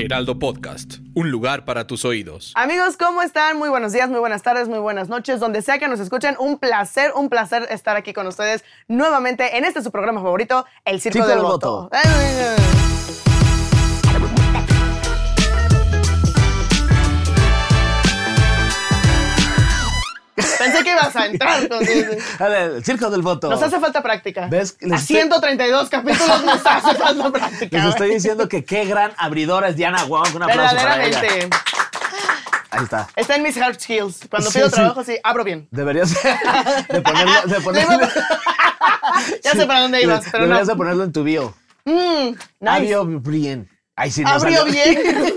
Heraldo Podcast, un lugar para tus oídos. Amigos, ¿cómo están? Muy buenos días, muy buenas tardes, muy buenas noches. Donde sea que nos escuchen, un placer, un placer estar aquí con ustedes nuevamente en este su programa favorito, El Circo, Circo del, del Voto. Voto. Pensé que ibas a entrar eso. A ver, el circo del voto. Nos hace falta práctica. ¿Ves? A Les estoy- 132 capítulos nos hace falta práctica. Les estoy diciendo que qué gran abridora es Diana Wong. Un aplauso para ella. Verdaderamente. Ahí está. Está en mis hard skills. Cuando Sí, pido sí. trabajo, sí, abro bien. Deberías de ponerlo, de ponerlo, Ya sé para dónde ibas, pero no. Deberías de ponerlo en tu bio. Mm, nice. Abrió bien. Ahí sí no Abrió salió. bien.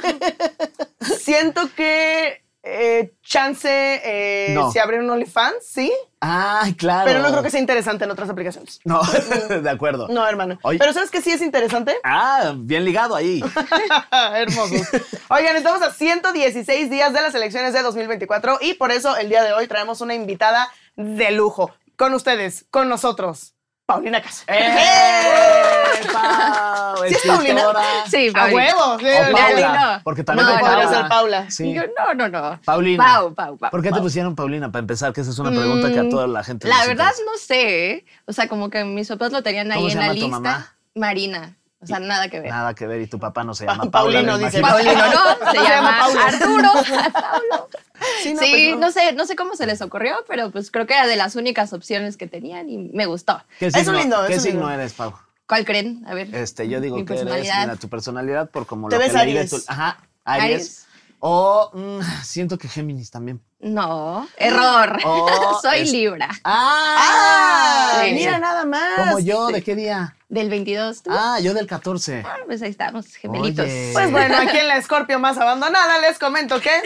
Siento que eh, chance eh, No. si abrir un OnlyFans, sí. Ay, claro. Pero no creo que sea interesante en otras aplicaciones. No, de acuerdo. No, hermano. Oye. Pero ¿sabes que sí es interesante? Ah, bien ligado ahí. Hermosos. Oigan, estamos a 116 días de las elecciones de 2024 y por eso el día de hoy traemos una invitada de lujo. Con ustedes, con nosotros, Paulina Casa. ¡Eh, Pau! ¿Sí es Paulina? Sí, ¡A Paulina. huevo! Sí, O Paula, no. porque también No, Podría Paula. ser Paula. Sí. Yo, no, no, no. Paulina. Pau, Pau, Pau. ¿Por qué te pusieron Paulina? Para empezar, que esa es una pregunta que a toda la gente La verdad no sé. ¿eh? O sea, como que mis papás lo tenían ¿Cómo ahí se en la llama tu lista. mamá? Marina. O sea, nada que ver. Nada que ver, y tu papá no se llama Paula. Paulino, dice. Paulino no, se, Se llama. Arturo. Paulo. Sí, no, sí, pues no. no sé, no sé cómo se les ocurrió, pero pues creo que era de las únicas opciones que tenían y me gustó. ¿Qué Es un signo, lindo, ¿qué es un signo lindo. eres, Pau? ¿Cuál creen? A ver. Este, yo digo Mi que eres, mira, tu personalidad por como Te lo ves que leí de Aries. tu... Ajá, Aries. Aries. O mm, siento que Géminis también. No, error. Oh, Soy es- Libra. ¡Ah! Sí. Mira nada más. Como yo, ¿de qué día? Del 22. ¿tú? Ah, yo del 14. Ah, pues ahí estamos, gemelitos. Oye. Pues bueno, aquí en la Escorpio más abandonada les comento que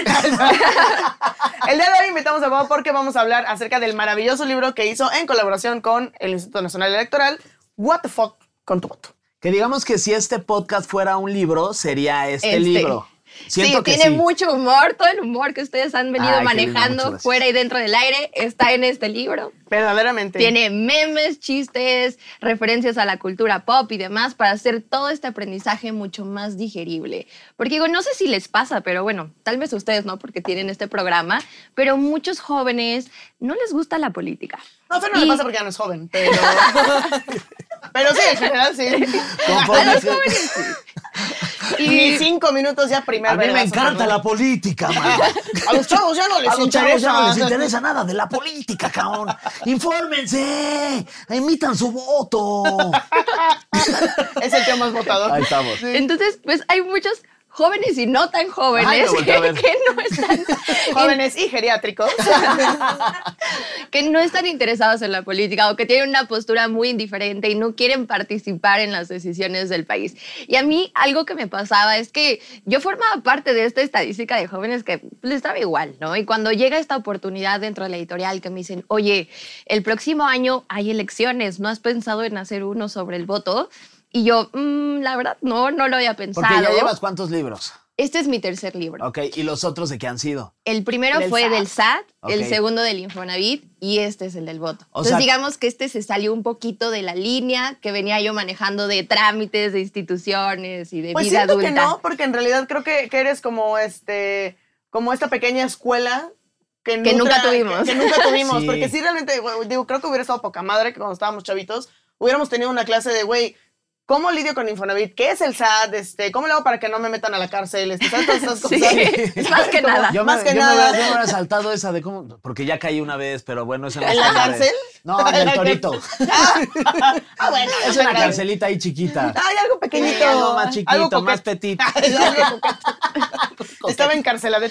el día de hoy invitamos a Bob porque vamos a hablar acerca del maravilloso libro que hizo en colaboración con el Instituto Nacional Electoral, What the Fuck con tu voto. Que digamos que si este podcast fuera un libro, sería este, Este. libro. Siento sí, que tiene sí. mucho humor, todo el humor que ustedes han venido Ay, lindo, manejando gracias. fuera y dentro del aire está en este libro. Verdaderamente. Tiene memes, chistes, referencias a la cultura pop y demás para hacer todo este aprendizaje mucho más digerible. Porque digo, no sé si les pasa, pero bueno, tal vez a ustedes no, porque tienen este programa, pero muchos jóvenes no les gusta la política. No, a Fer no le Y- pasa porque ya no es joven, pero... pero sí, en general sí. A los jóvenes sí. Y cinco minutos ya primer A mí me encanta la política, man. A los chavos ya no les A los chavos interesa. ya no les interesa nada de la política, cabrón. Infórmense. Emitan su voto. Es el tema más votado. Ahí estamos. Entonces, pues hay muchos jóvenes y no tan jóvenes ver. que no están Jóvenes y geriátricos. que no están interesados en la política o que tienen una postura muy indiferente y no quieren participar en las decisiones del país. Y a mí algo que me pasaba es que yo formaba parte de esta estadística de jóvenes que les estaba igual, ¿no? Y cuando llega esta oportunidad dentro de la editorial que me dicen, oye, el próximo año hay elecciones, ¿no has pensado en hacer uno sobre el voto? Y yo, "Mm, la verdad, no, no lo había pensado. Porque ya llevas cuántos libros. Este es mi tercer libro. Ok, ¿y los otros de qué han sido? El primero Del fue SAT. del SAT, el segundo del Infonavit y este es el del voto. O Entonces sea- digamos que este se salió un poquito de la línea que venía yo manejando de trámites, de instituciones y de Pues vida siento adulta. que no, porque en realidad creo que, que eres como este, como esta pequeña escuela que, Que nunca tuvimos. Que, que nunca tuvimos, Sí. porque sí realmente, güey, digo, creo que hubiera estado poca madre que cuando estábamos chavitos hubiéramos tenido una clase de, güey, ¿Cómo lidio con Infonavit? ¿Qué es el SAT? Este, ¿Cómo le hago para que no me metan a la cárcel? Este, ¿sabes? Todas esas Sí, es más que nada. Yo Más me, que yo me nada. yo me hubiera saltado esa de cómo. Porque ya caí una vez, pero bueno, eso no ¿En es la cárcel? No, en el torito. Ah, bueno. es una carcelita ahí chiquita. Ay, algo pequeñito. Algo más chiquito, Algo más coquete. Estaba encarcelada.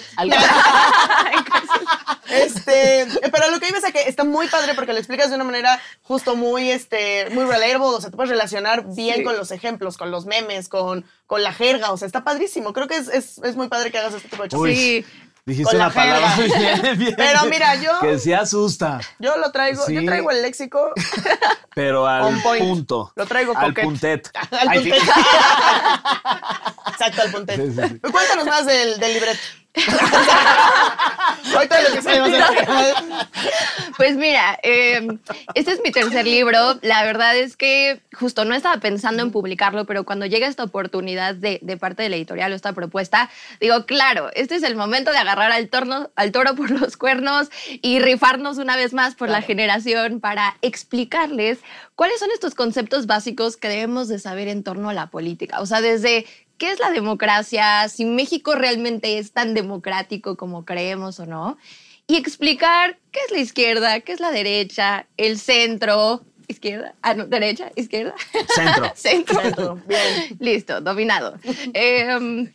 Este, pero lo que iba es a que está muy padre porque lo explicas de una manera justo muy, este, muy relatable, o sea, te puedes relacionar bien Sí. Con los ejemplos, con los memes, con, con la jerga, o sea, está padrísimo. Creo que es, es, es muy padre que hagas este tipo de cosas. Sí. Dijiste Con la una palabra muy jerga. bien, bien. Pero mira, yo- Que sí asusta, Yo lo traigo, yo traigo el léxico pero al punto. Lo traigo Al coquete. puntet. al puntet. Exacto, al puntet. Sí, sí, sí. Cuéntanos más del, del libreto. Pues mira, eh, este es mi tercer libro. La verdad es que justo no estaba pensando en publicarlo, pero cuando llega esta oportunidad de, de parte de la editorial o esta propuesta, digo, claro, este es el momento de agarrar al, torno, al toro por los cuernos y rifarnos una vez más por la generación para explicarles cuáles son estos conceptos básicos que debemos de saber en torno a la política. O sea, desde qué es la democracia, si México realmente es tan democrático como creemos o no, y explicar qué es la izquierda, qué es la derecha, el centro, izquierda, ah, no, derecha, izquierda. Centro. Centro. Centro, bien. Listo, dominado. Em,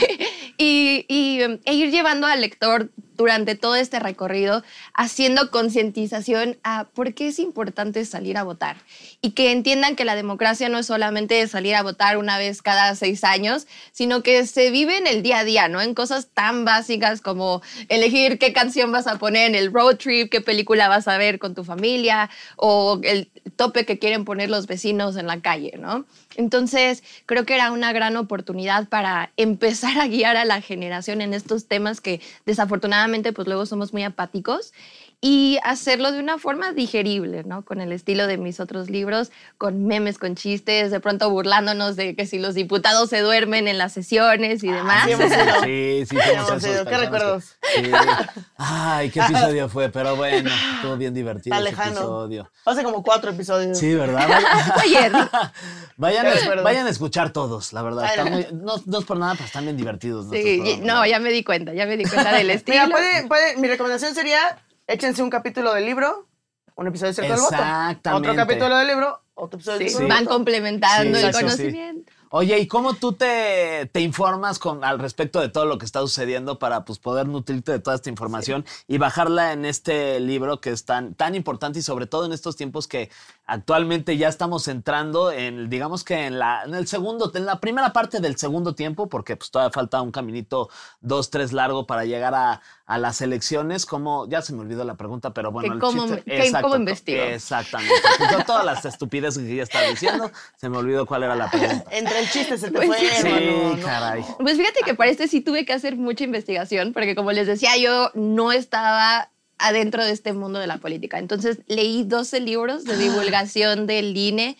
y, y, em, e ir llevando al lector durante todo este recorrido, haciendo concientización a por qué es importante salir a votar. Y que entiendan que la democracia no es solamente salir a votar una vez cada seis años, sino que se vive en el día a día, ¿no? En cosas tan básicas como elegir qué canción vas a poner en el road trip, qué película vas a ver con tu familia, o el tope que quieren poner los vecinos en la calle, ¿no? Entonces, creo que era una gran oportunidad para empezar a guiar a la generación en estos temas que desafortunadamente pues luego somos muy apáticos y hacerlo de una forma digerible, ¿no? Con el estilo de mis otros libros, con memes, con chistes, de pronto burlándonos de que si los diputados se duermen en las sesiones y demás. sí hemos ido. Sí, sí, Sí, somos hemos esos ido. ¿Qué recuerdos? que- sí. Ay, qué episodio fue, pero bueno, estuvo bien divertido Está ese lejano. episodio. Hace como cuatro episodios. Sí, ¿verdad? Vayan, Ayer. vayan, a, vayan a escuchar todos, la verdad. Están Bueno. muy- no, no es por nada, pero están bien divertidos. Sí, no, ya me di cuenta, ya me di cuenta del estilo. Mira, puede, puede, mi recomendación sería, échense un capítulo del libro, un episodio de Cierto del Voto. Exactamente. Otro capítulo del libro, otro episodio de Sí, Cierto del van Voto. complementando Sí, el sí. conocimiento. Oye, ¿y cómo tú te, te informas con, al respecto de todo lo que está sucediendo para pues, poder nutrirte de toda esta información y bajarla en este libro que es tan, tan importante y sobre todo en estos tiempos que actualmente ya estamos entrando en, digamos que en, la, en el segundo, en la primera parte del segundo tiempo, porque pues todavía falta un caminito dos, tres largo para llegar a, a las elecciones, como, ya se me olvidó la pregunta, pero bueno, el cómo- chiste- que exacto, cómo investigo. Exactamente. Pues, todas las estupideces que ya estaba diciendo, se me olvidó cuál era la pregunta. Entre el chiste se te Pues fue, sí. hermano. Sí, ¿no? caray. Pues fíjate que para este sí tuve que hacer mucha investigación, porque como les decía, yo no estaba adentro de este mundo de la política. Entonces leí 12 libros de divulgación del INE,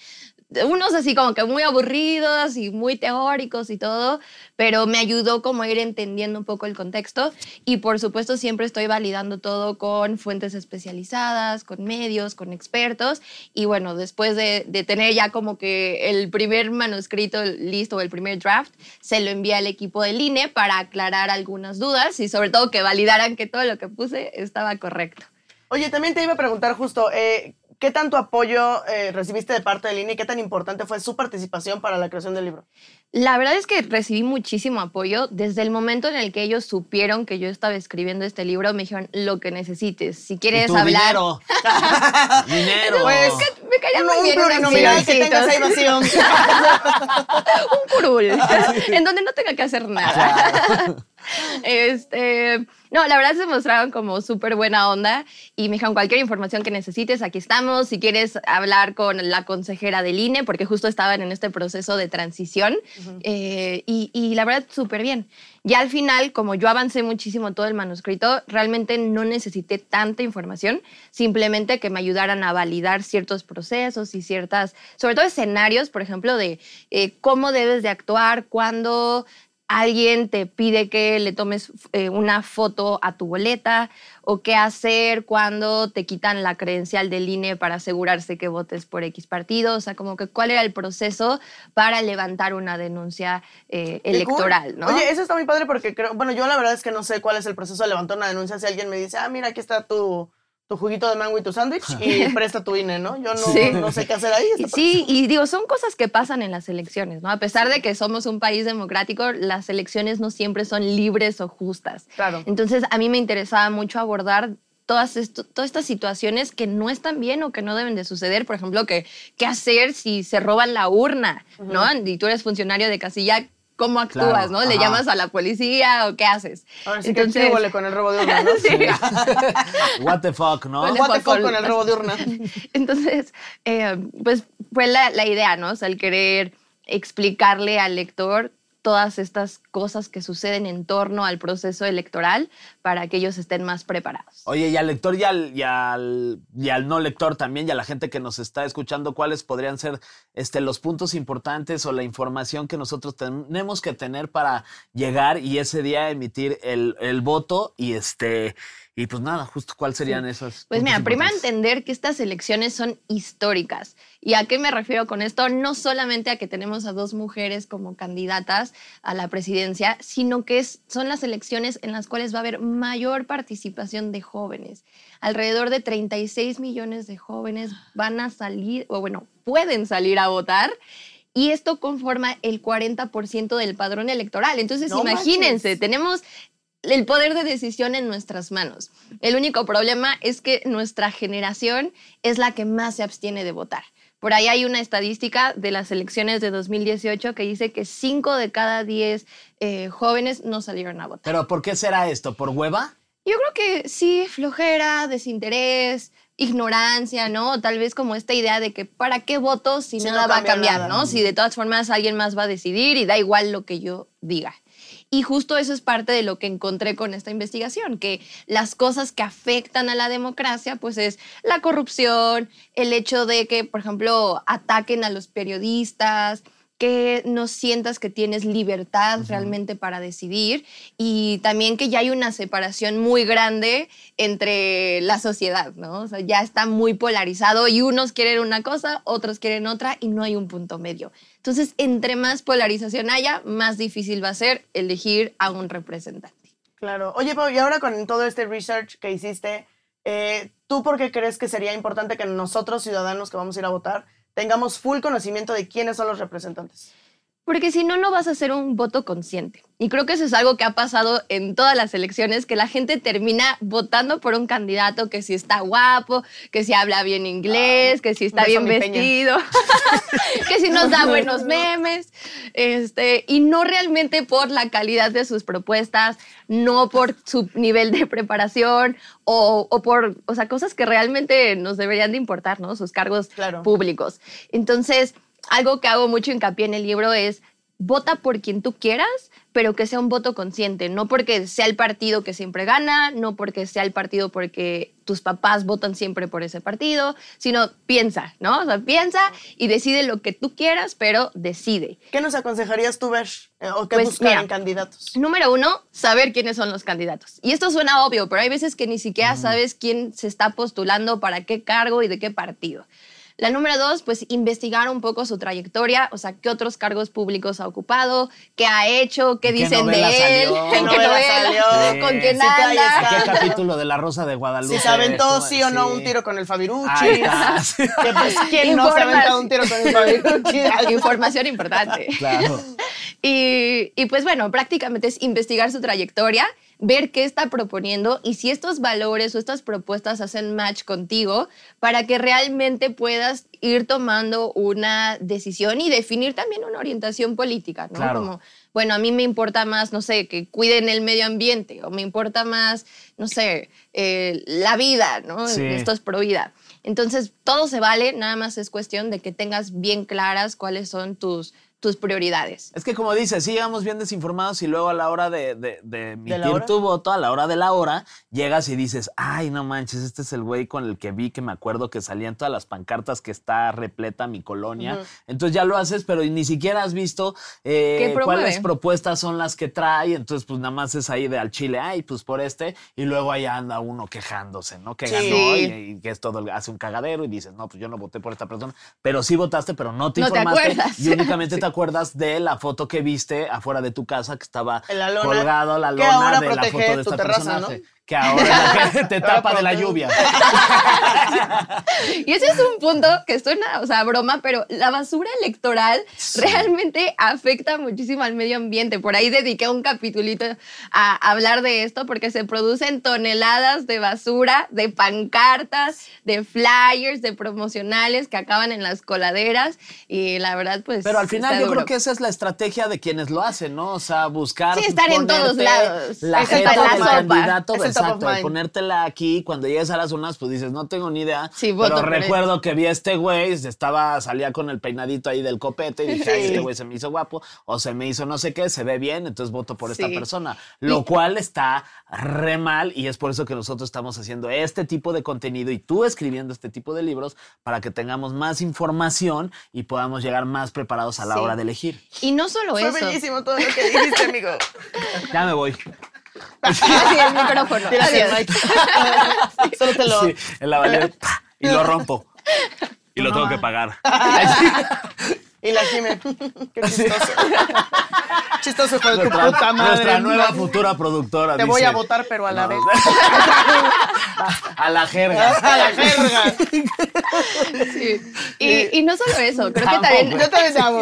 unos así como que muy aburridos y muy teóricos y todo, pero me ayudó como a ir entendiendo un poco el contexto y por supuesto siempre estoy validando todo con fuentes especializadas, con medios, con expertos y bueno, después de, tener ya como que el primer manuscrito listo, el primer draft, se lo envié al equipo del INE para aclarar algunas dudas y sobre todo que validaran que todo lo que puse estaba correcto. Oye, también te iba a preguntar justo, eh, ¿qué tanto apoyo eh, recibiste de parte del INE y qué tan importante fue su participación para la creación del libro? La verdad es que recibí muchísimo apoyo desde el momento en el que ellos supieron que yo estaba escribiendo este libro. Me dijeron lo que necesites. Si ¿Y quieres tu hablar, dinero? dinero. Pues, me caía muy bien plurinominal que un curul, en donde no tenga que hacer nada. Este, no, la verdad se mostraron como súper buena onda y me dijeron cualquier información que necesites, aquí estamos. Si quieres hablar con la consejera del INE, porque justo estaban en este proceso de transición eh, y, y la verdad súper bien. Ya al final, como yo avancé muchísimo todo el manuscrito, realmente no necesité tanta información, simplemente que me ayudaran a validar ciertos procesos y ciertas, sobre todo escenarios, por ejemplo, de eh, cómo debes de actuar cuando alguien te pide que le tomes eh, una foto a tu boleta o qué hacer cuando te quitan la credencial del INE para asegurarse que votes por X partido, o sea, como que cuál era el proceso para levantar una denuncia eh, electoral, ¿no? Oye, eso está muy padre porque creo, bueno, yo la verdad es que no sé cuál es el proceso de levantar una denuncia. Si alguien me dice, ah, mira, aquí está tu, tu juguito de mango y tu sándwich y presta tu INE, ¿no? Yo no, Sí. no sé qué hacer ahí. Sí, y digo, son cosas que pasan en las elecciones, ¿no? A pesar de que somos un país democrático, las elecciones no siempre son libres o justas. Claro. Entonces, a mí me interesaba mucho abordar todas, esto- todas estas situaciones que no están bien o que no deben de suceder. Por ejemplo, que, qué hacer si se roban la urna, ¿no? Y tú eres funcionario de casilla, ¿cómo actúas, Claro, no? ¿Le ajá. llamas a la policía o qué haces? Ahora sí que qué huele con el robo de urna, ¿no? Sí. What the fuck, ¿no? Huele- What the fuck con el robo de urna. Entonces, eh, pues fue la, la idea, ¿no? O sea, el querer explicarle al lector todas estas cosas que suceden en torno al proceso electoral para que ellos estén más preparados. Oye, y al lector y al, y, al, no lector también, y a la gente que nos está escuchando, ¿cuáles podrían ser este, los puntos importantes o la información que nosotros tenemos que tener para llegar y ese día emitir el, el voto? Y este y pues nada, justo cuáles serían esos. Pues mira, primero entender que estas elecciones son históricas. ¿Y a qué me refiero con esto? No solamente a que tenemos a dos mujeres como candidatas a la presidencia, sino que es- son las elecciones en las cuales va a haber mayor participación de jóvenes. Alrededor de 36 millones de jóvenes van a salir, o bueno, pueden salir a votar. Y esto conforma el 40% del padrón electoral. Entonces, No imagínense, manches. tenemos el poder de decisión en nuestras manos. El único problema es que nuestra generación es la que más se abstiene de votar. Por ahí hay una estadística de las elecciones de 2018 que dice que 5 de cada 10 eh, jóvenes no salieron a votar. Pero ¿por qué será esto? ¿Por hueva? Yo creo que sí, flojera, desinterés, ignorancia, ¿no? Tal vez como esta idea de que ¿para qué voto si Si nada no va a cambia cambiar, nada. ¿no? Si de todas formas alguien más va a decidir y da igual lo que yo diga. Y justo eso es parte de lo que encontré con esta investigación, que las cosas que afectan a la democracia, pues es la corrupción, el hecho de que, por ejemplo, ataquen a los periodistas, que no sientas que tienes libertad realmente para decidir y también que ya hay una separación muy grande entre la sociedad, ¿no? O sea, ya está muy polarizado y unos quieren una cosa, otros quieren otra y no hay un punto medio. Entonces, entre más polarización haya, más difícil va a ser elegir a un representante. Claro. Oye, Pau, y ahora con todo este research que hiciste, eh, ¿tú por qué crees que sería importante que nosotros, ciudadanos que vamos a ir a votar, tengamos full conocimiento de quiénes son los representantes? Porque si no, no vas a hacer un voto consciente. Y creo que eso es algo que ha pasado en todas las elecciones, que la gente termina votando por un candidato que si está guapo, que si habla bien inglés, que si está bien vestido, que si nos da buenos memes, este, y no realmente por la calidad de sus propuestas, no por su nivel de preparación o, o por, o sea, cosas que realmente nos deberían de importar, ¿no? Sus cargos Claro. públicos. Entonces, algo que hago mucho hincapié en el libro es vota por quien tú quieras, pero que sea un voto consciente, no porque sea el partido que siempre gana, no porque sea el partido porque tus papás votan siempre por ese partido, sino piensa, ¿no? O sea, piensa y decide lo que tú quieras, pero decide. ¿Qué nos aconsejarías tú ver eh, o qué Pues, buscar mira. en candidatos? Número uno, saber quiénes son los candidatos. Y esto suena obvio, pero hay veces que ni siquiera sabes quién se está postulando para qué cargo y de qué partido. La número dos, pues investigar un poco su trayectoria, o sea, qué otros cargos públicos ha ocupado, qué ha hecho, qué ¿En qué dicen de él, salió? en ¿Qué novela novela, salió? con quién Sí, anda. ¿A qué capítulo de La Rosa de Guadalupe? Si se aventó sí o no Sí. un tiro con el Fabirucci. Que pues, ¿quién no se ha aventado un tiro con el Fabirucci? Información importante. Claro. Y, y, pues bueno, prácticamente es investigar su trayectoria, ver qué está proponiendo y si estos valores o estas propuestas hacen match contigo para que realmente puedas ir tomando una decisión y definir también una orientación política, ¿no? Claro. Como, bueno, a mí me importa más, no sé, que cuiden el medio ambiente o me importa más, no sé, eh, la vida, ¿no? Sí. Esto es pro vida. Entonces, todo se vale, nada más es cuestión de que tengas bien claras cuáles son tus, tus prioridades. Es que como dices, sí llegamos bien desinformados y luego a la hora de, de- de emitir tu voto, a la hora de la hora, llegas y dices, ay, no manches, este es el güey con el que vi que me acuerdo que salían todas las pancartas que está repleta mi colonia. Entonces ya lo haces, pero ni siquiera has visto eh, cuáles propuestas son las que trae. Entonces, pues nada más es ahí de al chile, ay, pues por este. Y luego ahí anda uno quejándose, ¿no? Que Sí. ganó y, y que es todo, hace un cagadero y dices, no, pues yo no voté por esta persona. Pero sí votaste, pero no te No te informaste. acuerdas. y únicamente te acuerdas de la foto que viste afuera de tu casa que estaba la lona, colgado la que lona ahora de la foto de tu este terraza, personaje. ¿no? Que ahora te tapa de la lluvia. Y ese es un punto que suena, o sea, broma, pero la basura electoral realmente afecta muchísimo al medio ambiente. Por ahí dediqué un capitulito a hablar de esto porque se producen toneladas de basura, de pancartas, de flyers, de promocionales que acaban en las coladeras y la verdad, pues. Pero al final yo duro. creo que esa es la estrategia de quienes lo hacen, ¿no? O sea, buscar. Sí, estar en todos lados. La del mind. candidato, Top of exacto, de mind. ponértela aquí. Cuando llegues a las urnas, pues dices, no tengo ni idea. Sí, voto pero él. recuerdo que vi a este güey, estaba, salía con el peinadito ahí del copete y dije, "Ay, este güey se me hizo guapo, o se me hizo no sé qué, se ve bien, entonces voto por esta persona. Lo cual está re mal y es por eso que nosotros estamos haciendo este tipo de contenido y tú escribiendo este tipo de libros para que tengamos más información y podamos llegar más preparados a la Sí. hora de elegir. Y no solo Fue eso. bellísimo todo lo que dijiste, amigo. Ya me voy. Así el micrófono. Mic. Solo te lo. Sí, en la valera, y lo rompo. Y lo tengo que pagar. Y la Jime. Qué chistoso. chistoso, hijo de tu Nuestra, puta madre. nuestra nueva futura productora. Te voy dice. a votar, pero a la No. vez. a la jerga. A la jerga. Sí. Y, y no solo eso, creo que también Yo también te amo.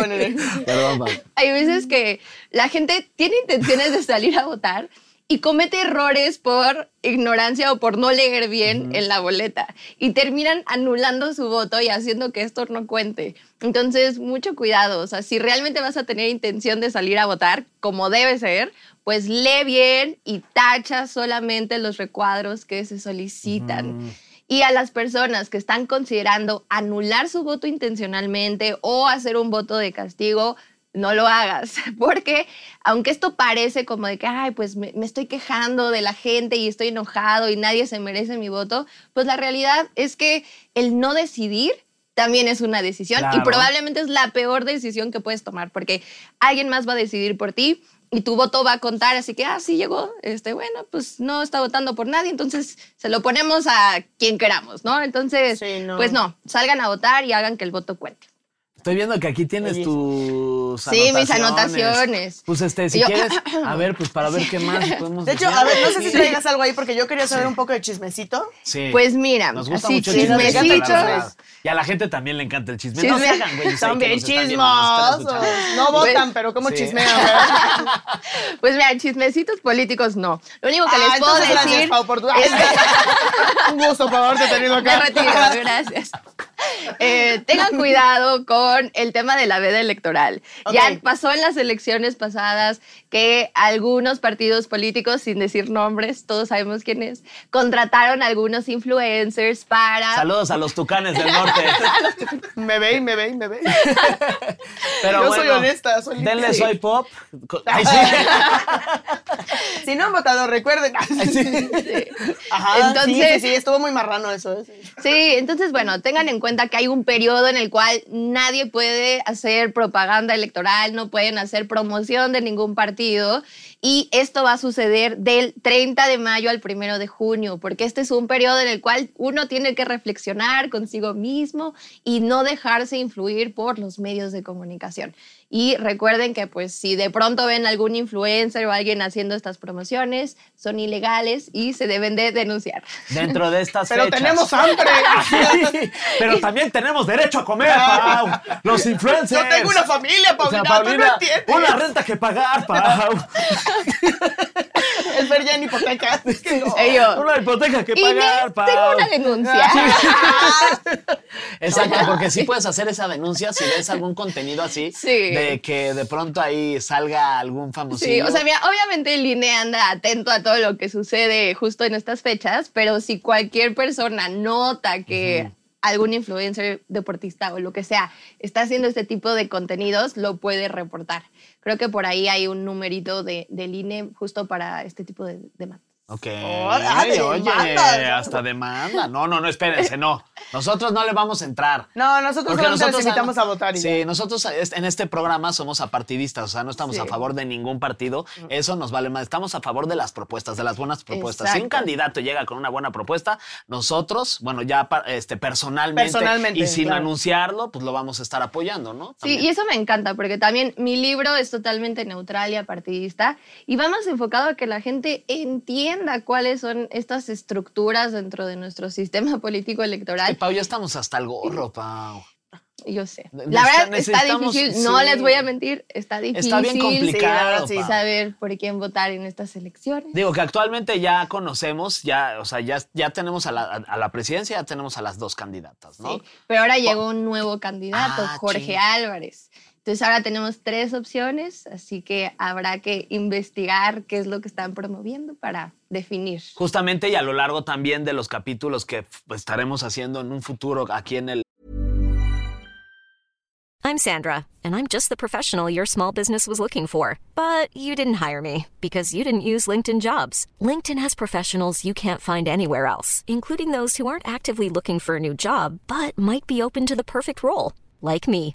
Perdón, hay veces que la gente tiene intenciones de salir a votar y comete errores por ignorancia o por no leer bien en la boleta y terminan anulando su voto y haciendo que esto no cuente. Entonces, mucho cuidado. O sea, si realmente vas a tener intención de salir a votar, como debe ser, pues lee bien y tacha solamente los recuadros que se solicitan. Y a las personas que están considerando anular su voto intencionalmente o hacer un voto de castigo, no lo hagas, porque aunque esto parece como de que, ay, pues me, me estoy quejando de la gente y estoy enojado y nadie se merece mi voto, pues la realidad es que el no decidir también es una decisión y probablemente es la peor decisión que puedes tomar, porque alguien más va a decidir por ti y tu voto va a contar, así que, ah, sí llegó, este, bueno, pues no está votando por nadie, entonces se lo ponemos a quien queramos, ¿no? Entonces, Sí, no. pues no, salgan a votar y hagan que el voto cuente. Estoy viendo que aquí tienes tus Sí, mis anotaciones. Pues este, si Yo- quieres, a ver, pues para ver qué más podemos De hecho, decir. a ver, no sé si traigas algo ahí porque yo quería saber un poco de chismecito. Sí. Pues mira, Nos gusta así mucho el chisme, la chismecitos. verdad. Y a la gente también le encanta el chisme. No se Chisme. hagan, güey. Son bien chismosos. escuchando. No votan, Pues- pero como Sí. chismean, ¿verdad? Pues mira, chismecitos políticos no. Lo único que Ah, les puedo entonces gracias, decir Pau, por tu... es Un gusto por haberte tenido Me acá. retiro, gracias. Eh, tengan cuidado con el tema de la veda electoral. Ya pasó en las elecciones pasadas que algunos partidos políticos, sin decir nombres, todos sabemos quiénes, contrataron a algunos influencers para... Saludos a los tucanes del norte. Me ve y me ve y me ve. Pero Yo soy honesta, soy. Denle Sí. soy pop. Ay, sí. Si no han votado, recuerden. Ajá, Entonces- sí, sí, sí, estuvo muy marrano eso. ¿eh? Sí. Sí, entonces, bueno, tengan en cuenta que hay un periodo en el cual nadie puede hacer propaganda electoral, no pueden hacer promoción de ningún partido. Y esto va a suceder del 30 de mayo al 1 de junio, porque este es un periodo en el cual uno tiene que reflexionar consigo mismo y no dejarse influir por los medios de comunicación. Y recuerden que, pues, si de pronto ven algún influencer o alguien haciendo estas promociones, son ilegales y se deben de denunciar. Dentro de estas Pero fechas. tenemos hambre. Pero también tenemos derecho a comer, Pau. Los influencers. Yo tengo una familia, O sea, Paulina, tú no Paulina, entiendes. una renta que pagar, Pau. El ver ya en hipoteca. Ellos. Una hipoteca que pagar, Pau. tengo una denuncia. Exacto, porque sí puedes hacer esa denuncia si ves algún contenido así, Sí. de que de pronto ahí salga algún famosillo. Sí, o sea, mira, obviamente el INE anda atento a todo lo que sucede justo en estas fechas, pero si cualquier persona nota que algún influencer deportista o lo que sea está haciendo este tipo de contenidos, lo puede reportar. Creo que por ahí hay un numerito de, del INE justo para este tipo de demandas. Ok. ah, te oye, hasta demanda. No, no, no, espérense, no. Nosotros no le vamos a entrar. No, nosotros solamente nosotros les invitamos a votar. y Sí, ya. nosotros en este programa somos apartidistas, o sea, no estamos Sí. a favor de ningún partido. Eso nos vale más. Estamos a favor de las propuestas, de las buenas propuestas. Si un candidato llega con una buena propuesta, nosotros, bueno, ya este, personalmente, Personalmente, y sin claro. anunciarlo, pues lo vamos a estar apoyando, ¿no? Sí, y eso me encanta, porque también mi libro es totalmente neutral y apartidista, y va más enfocado a que la gente entienda entienda cuáles son estas estructuras dentro de nuestro sistema político electoral. Ay, Pau, ya estamos hasta el gorro, Pau. Yo sé. La verdad está difícil, no sí. les voy a mentir, está difícil. Está bien complicado. sí, saber por quién votar en estas elecciones. Digo que actualmente ya conocemos, ya, o sea, ya, ya tenemos a la, a la presidencia, ya tenemos a las dos candidatas, ¿no? Sí, Pero ahora llegó un nuevo candidato, Ah, Jorge ching. Álvarez. Entonces ahora tenemos tres opciones, así que habrá que investigar qué es lo que están promoviendo para definir. Justamente y a lo largo también de los capítulos que estaremos haciendo en un futuro aquí en el I'm Sandra, and I'm just the professional your small business was looking for. But you didn't hire me because you didn't use LinkedIn jobs. LinkedIn has professionals you can't find anywhere else, including those who aren't actively looking for a new job but might be open to the perfect role, like me.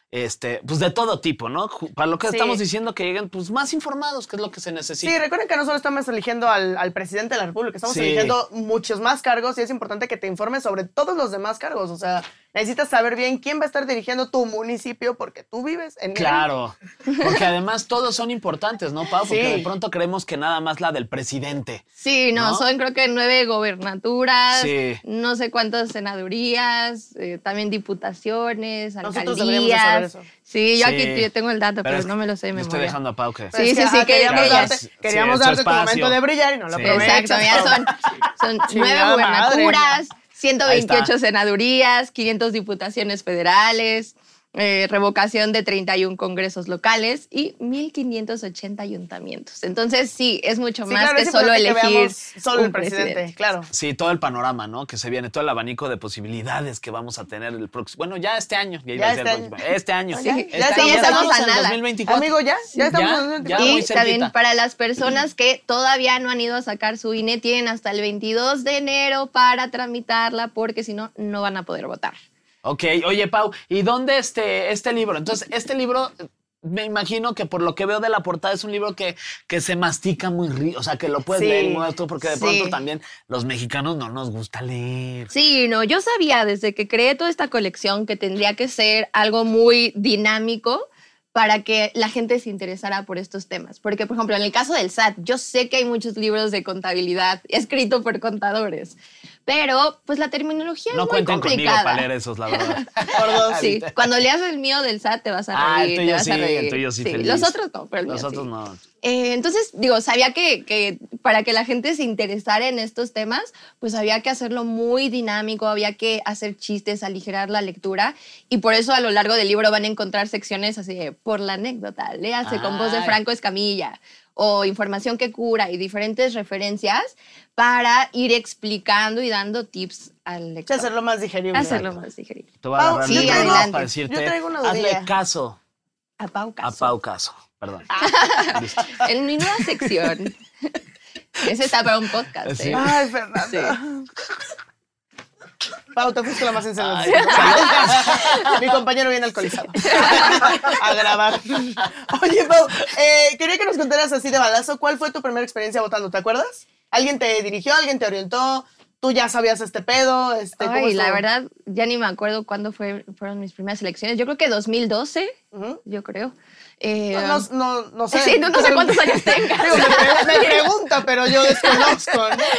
este, pues de todo tipo, ¿no? Para lo que Sí. estamos diciendo que lleguen pues más informados, que es lo que se necesita. Sí, recuerden que no solo estamos eligiendo al, al presidente de la República, estamos Sí. eligiendo muchos más cargos y es importante que te informes sobre todos los demás cargos. O sea, necesitas saber bien quién va a estar dirigiendo tu municipio porque tú vives en él. Claro, porque además todos son importantes, ¿no, Pau? Porque Sí. de pronto creemos que nada más la del presidente. Sí, no, ¿No? son creo que nueve gobernaturas, Sí. no sé cuántas senadurías, eh, también diputaciones, Nosotros eso. Sí, yo Sí. aquí yo tengo el dato, pero, es no me lo sé memoria. Estoy dejando a Pau que... Pero Sí, sí, sí, ajá, que queríamos ella- darte, sí, queríamos su darte tu momento de brillar y no lo Sí. Exacto, ya son, son nueve gubernaturas, madre. 128 Ahí está. senadurías, 500 diputaciones federales, eh, revocación de 31 congresos locales y 1.580 ayuntamientos. Entonces, sí, es mucho Sí, más claro, que solo que elegir solo un el presidente, claro. Sí, todo el panorama, ¿no? Que se viene, todo el abanico de posibilidades que vamos a tener el próximo. Bueno, ya este año. Ya este el próximo. Este año. Sí, Este ya año. estamos- estamos a en nada. 2024. Amigo, ya, ya estamos Ya, en el ya. 24. muy y también para las personas que todavía no han ido a sacar su INE, tienen hasta el 22 de enero para tramitarla, porque si no, no van a poder votar. Ok, oye, Pau, ¿y dónde este, este libro? Entonces, este libro, me imagino que por lo que veo de la portada es un libro que, que se mastica muy rico, o sea, que lo puedes Sí, leer muy alto, porque de sí. pronto también los mexicanos no nos gusta leer. Sí, no, yo sabía desde que creé toda esta colección que tendría que ser algo muy dinámico para que la gente se interesara por estos temas. Porque, por ejemplo, en el caso del SAT, yo sé que hay muchos libros de contabilidad escritos por contadores, pero pues la terminología No es muy cuenten conmigo complicada. para leer esos, la verdad. Por dos. Sí, cuando leas el mío del SAT te vas a Ah, reír, el te tuyo vas sí, el reír. tuyo sí, feliz. Los otros no, pero el mío Los otros sí. no. Eh, entonces, digo, sabía que, que para que la gente se interesara en estos temas, pues había que hacerlo muy dinámico, había que hacer chistes, aligerar la lectura, y por eso a lo largo del libro van a encontrar secciones así de por la anécdota, léase con voz de Ay. Franco Escamilla, o información que cura, y diferentes referencias para ir explicando y dando tips al lector. hacerlo más digerible. Hacerlo más digerible. Te voy a Pau, agarrar sí, adelante. para decirte, Yo traigo una hazle caso A Pau a Caso. Pau Caso. Perdón. Ah. Listo. En mi nueva sección. Ese está para un podcast. Sí. ¿eh? Ay, Fernanda. Pau, te fuiste la más. Ay, Mi compañero viene alcoholizado. A grabar. Oye, Pau, eh, quería que nos contaras así de balazo, ¿cuál fue tu primera experiencia votando? ¿Te acuerdas? ¿Alguien te dirigió? ¿Alguien te orientó? ¿Tú ya sabías este pedo? Este, ¿cómo Ay, la verdad, ya ni me acuerdo cuándo fue, fueron mis primeras elecciones. Yo creo que 2012, Ujú. yo creo. Eh, No, no, no, no sé. Sí, no, no sé cuántos años tengas. Digo, me, me pregunta, pero yo desconozco.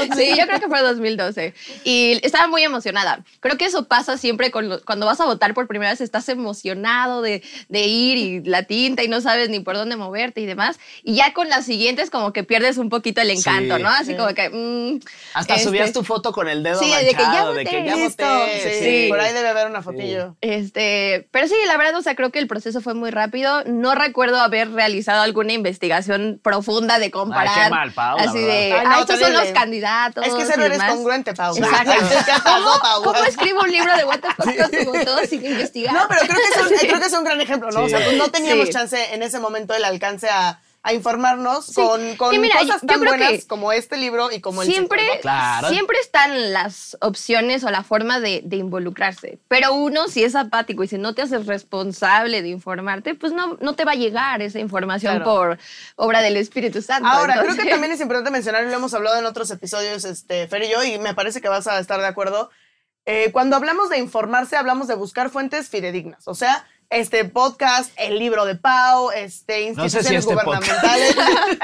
¿no? Sí, yo creo que fue 2012. Y estaba muy emocionada. Creo que eso pasa siempre con lo- cuando vas a votar por primera vez, estás emocionado de, de ir y la tinta y no sabes ni por dónde moverte y demás. Y ya con las siguientes como que pierdes un poquito el encanto, Sí. ¿no? Así Sí. como que... mm, Hasta este, subías tu foto con el dedo Sí, de que ya manchado, de que voté. ya voté. Sí, Sí. por ahí debe haber una fotillo. Este, pero sí, la verdad, o sea, creo que el proceso fue muy rápido. No recuerdo haber realizado alguna investigación profunda de comparar. Ay, qué mal, Pau, la Así de. Ay, ah, no, estos son los candidatos. Es que ese no eres demás". congruente, Pau. Exacto. Ay, ¿qué pasó, ¿Cómo, Pau? cómo escribo un libro de What the fuck voto sin investigar? No, pero creo que, es un, creo que es un gran ejemplo, ¿no? O sea, pues no teníamos Sí. chance en ese momento el alcance a a informarnos Sí. con, con Que mira, cosas tan buenas como este libro y como el siempre, psicólogo. Claro. siempre están las opciones o la forma de, de involucrarse. Pero uno, si es apático y si no te haces responsable de informarte, pues no, no te va a llegar esa información Claro. por obra del Espíritu Santo. Ahora, creo que también es importante mencionar, y lo hemos hablado en otros episodios, este, Fer y yo, y me parece que vas a estar de acuerdo. eh, cuando hablamos de informarse, hablamos de buscar fuentes fidedignas. O sea, este podcast, el libro de Pau, este, No sé instituciones este gubernamentales.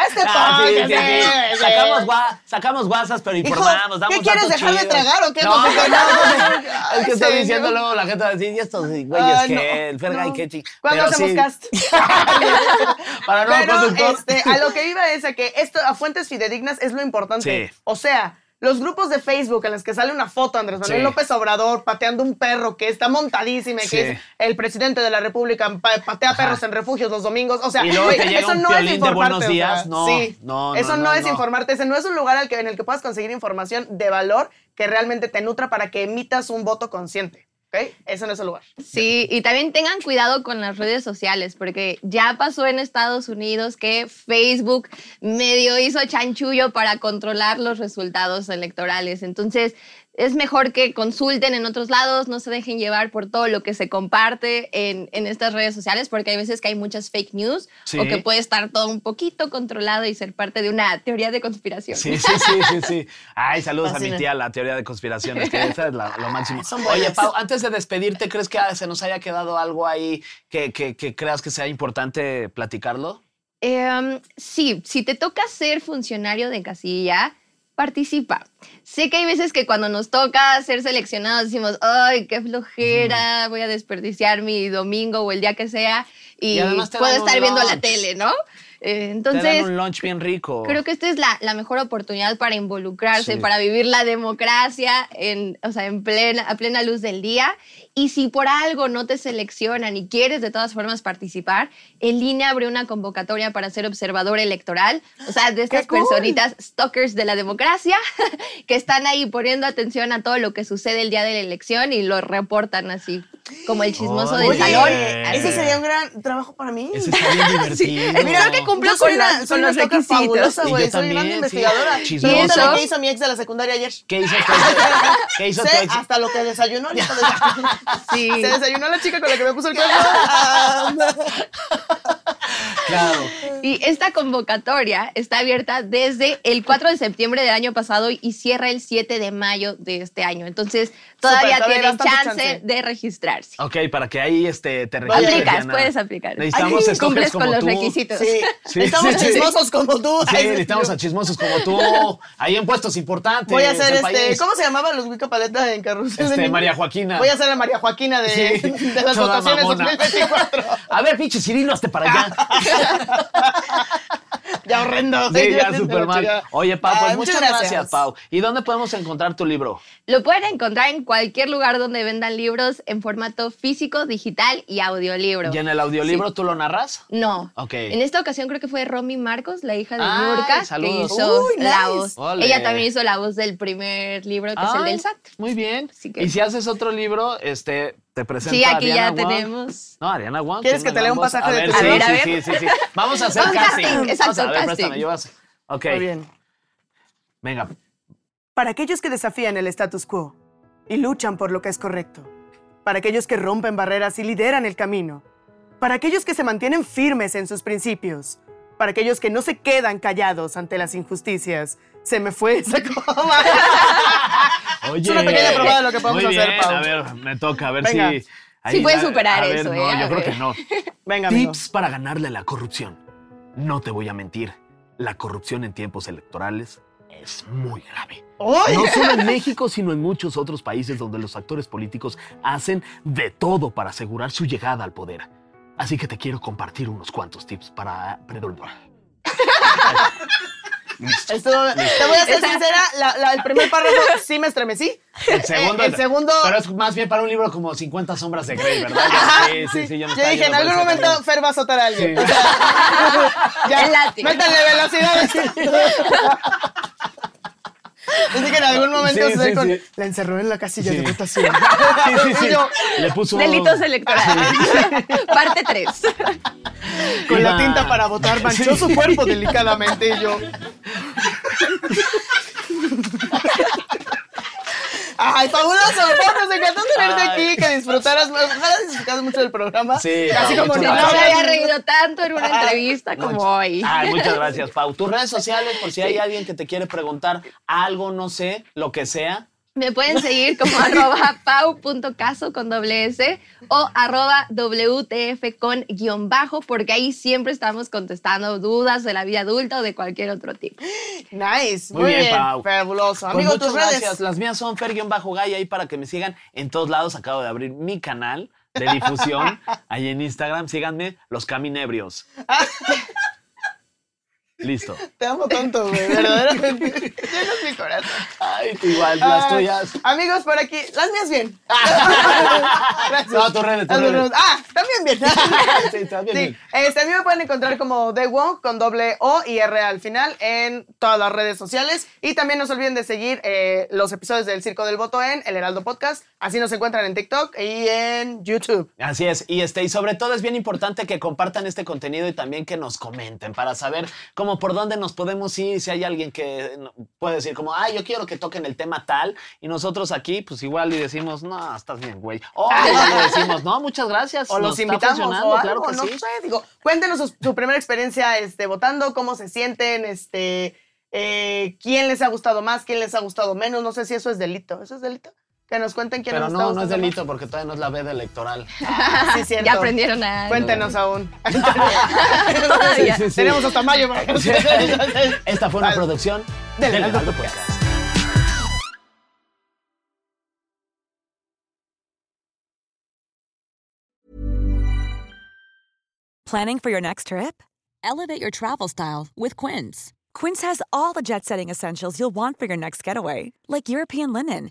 este Ah, podcast, sí, sí. Sacamos, gua- sacamos guasas, pero Hijo, informamos. damos ¿qué quieres dejar de tragar o qué? No, No, no, no, no, no. Es que señor. diciendo luego la gente va a decir, y estos güeyes Ay, que el Fergay no. que chi. ¿Cuándo Pero hacemos sí. cast? Para no Pero este, a lo que iba es a que esto a fuentes fidedignas es lo importante. Sí. O sea, los grupos de Facebook en los que sale una foto de Andrés Manuel Sí. López Obrador pateando un perro que está montadísima y Sí. que es el presidente de la República pa- patea Ajá. perros en refugios los domingos. O sea, Y luego güey, te llega eso un no es de informarte. O sea, Días. No, sí. no, no, Eso no, no, es informarte. Ese no es un lugar al que, en el que puedas conseguir información de valor que realmente te nutra para que emitas un voto consciente. ¿Ok? Ese no es el lugar. Sí, y también tengan cuidado con las redes sociales, porque ya pasó en Estados Unidos que Facebook medio hizo chanchullo para controlar los resultados electorales. Entonces, es mejor que consulten en otros lados, no se dejen llevar por todo lo que se comparte en, en estas redes sociales, porque hay veces que hay muchas fake news Sí. o que puede estar todo un poquito controlado y ser parte de una teoría de conspiración. Sí, sí, sí, sí, sí. Ay, saludos a mi tía, la teoría de conspiraciones, que esa es la- lo máximo. Oye. Pau, antes de despedirte, ¿crees que se nos haya quedado algo ahí que, que- que creas que sea importante platicarlo? Em, sí, si te toca ser funcionario de casilla, participa. Sé que hay veces que cuando nos toca ser seleccionados decimos, ay, qué flojera, voy a desperdiciar mi domingo o el día que sea y, Y puedo estar viendo la tele, ¿no? Eh, Te entonces, dan un lunch bien rico. Creo que esta es la, la mejor oportunidad para involucrarse, Sí. para vivir la democracia en, o sea, en plena, a plena luz del día. Y si por algo no te seleccionan y quieres de todas formas participar, en línea abre una convocatoria para ser observador electoral. O sea, de estas ¡Qué cool! personitas stalkers de la democracia que están ahí poniendo atención a todo lo que sucede el día de la elección y lo reportan así, como el chismoso del Oye, salón. ese sería un gran trabajo para mí. Ese. Mira, Creo que soy con soy con una los requisitos. fabulosa, Y yo. Soy también, gran sí. investigadora. Chismosa. Y eso ¿Y eso? que hizo mi ex de la secundaria ayer. ¿Qué hizo tu ex? ¿Qué hizo tu ex? hasta lo que desayunó. Sí. Se desayunó la chica con la que me puso el cuerno. Claro. Y esta convocatoria está abierta desde el 4 de septiembre del año pasado y cierra el 7 de mayo de este año. Entonces, todavía todavía hay tienen chance, chance. de registrarse. Ok, para que ahí este, te registres. Aplicas, Diana. puedes aplicar. Necesitamos Ay, Cumples como con los tú. requisitos. Sí. Sí, Estamos sí, sí. chismosos como tú. Sí, necesitamos a chismosos como tú. Ahí en puestos importantes. Voy a hacer este. país. ¿Cómo se llamaba los Wicca Paleta en Carrusel? Este, de? María Joaquina. Voy a ser la María Joaquina de, Sí, de las toda votaciones mamona. 2024. A ver, pinche Cirilo, hazte para allá. Ya horrendo. Sí, ya súper mal. Oye, Pau, pues Ay, muchas gracias. Pau. ¿Y dónde podemos encontrar tu libro? Lo pueden encontrar en cualquier lugar donde vendan libros en formato físico, digital y audiolibro. ¿Y en el audiolibro tú lo narras? No. Ok. En esta ocasión creo que fue Romy Marcos, la hija de Ay, Nurka, que saludos. hizo Uy, la nice. voz. Ella también hizo la voz del primer libro, que es el Ay, del SAT. Muy bien. Así que- Y si haces otro libro, este, te presento Sí, a aquí Ariana ya Wang. tenemos. No, Ariana Wang. ¿Quieres ¿quién que te lea un pasaje a de ver, tu sí? A sí, ver, a sí, sí, sí. Vamos a hacer casting. casting, Vamos exacto, a ver, casting. préstame, yo Ok, Muy bien. venga. Para aquellos que desafían el status quo y luchan por lo que es correcto. Para aquellos que rompen barreras y lideran el camino. Para aquellos que se mantienen firmes en sus principios. Para aquellos que no se quedan callados ante las injusticias. Se me fue esa coma. Oye. una pequeña probada de lo que podemos muy hacer, bien, Pau. A ver, me toca, a ver Venga. si... Sí puedes a- superar a ver, eso, No, ¿eh? A yo creo que no. Venga, amigo. Tips para ganarle a la corrupción. No te voy a mentir. La corrupción en tiempos electorales es muy grave. ¡Ay! No solo en México, sino en muchos otros países donde los actores políticos hacen de todo para asegurar su llegada al poder. Así que te quiero compartir unos cuantos tips para... Esto, te voy a ser sincera, la- la- el primer párrafo sí me estremecí. El segundo, Eh, el segundo- Pero es más bien para un libro como 50 sombras de Grey, ¿verdad? Ajá, Sí, sí, sí. yo dije, en algún momento. Fer va a azotar a alguien. Sí. O sea, ya, El látigo. métanle velocidad. Pensé que en algún momento Sí, se sí, con, sí. la encerró en la casilla Sí. de votación. Sí, sí, sí. Y yo, Le puso. Delitos electorales. Parte 3. con la tinta para votar, manchó su cuerpo delicadamente y yo. Ay, fabuloso, nos encantó tenerte aquí, que disfrutaras, ojalá disfrutaras mucho del programa. Sí, Así Pau, como No Nicolás. me había reído tanto en una entrevista como hoy. Ay, muchas gracias, Pau. Tus redes sociales, por si hay alguien que te quiere preguntar algo, no sé, lo que sea. Me pueden seguir como arroba pau.caso con doble S o arroba WTF con guion bajo, porque ahí siempre estamos contestando dudas de la vida adulta o de cualquier otro tipo. Nice, muy, Muy bien, bien, Pau. fabuloso. Pues Amigo, muchas tus redes. gracias. Las mías son Fer-Gay ahí para que me sigan en todos lados. Acabo de abrir mi canal de difusión ahí en Instagram. Síganme, los caminebrios. Listo. Te amo tanto, güey, verdaderamente. Llenas mi corazón. Ay, tú igual, las tuyas. Amigos, por aquí, las mías bien. Gracias. No, tus redes, tus Las redes. Ah, también bien. Sí, también Sí, bien. este, a mí me pueden encontrar como The Wong con doble O y R al final en todas las redes sociales. Y también no se olviden de seguir eh, los episodios del Circo del Voto en El Heraldo Podcast. Así nos encuentran en TikTok y en YouTube. Así es, y este, y sobre todo es bien importante que compartan este contenido y también que nos comenten para saber cómo por dónde nos podemos ir, si hay alguien que no- puede decir como, ah, yo quiero que toquen el tema tal, y nosotros aquí, pues igual y decimos, no, estás bien, güey. O le decimos, no, muchas gracias. O nos los invitamos o algo, claro que no sí. sé, digo, cuéntenos su, su primera experiencia este, votando, cómo se sienten, este, eh, quién les ha gustado más, quién les ha gustado menos, no sé si eso es delito, ¿eso es delito? Que nos cuenten quién Pero nos está no, no es delito porque todavía no es la veda electoral. más. Sí, cierto. Ya aprendieron a... Cuéntenos aún. Todavía. Sí, sí, sí. Tenemos hasta mayo para Esta fue una Vale. producción Del Heraldo Podcast. Podcast. Planning for your next trip? Elevate your travel style with Quince. Quince has all the jet setting essentials you'll want for your next getaway, like European linen,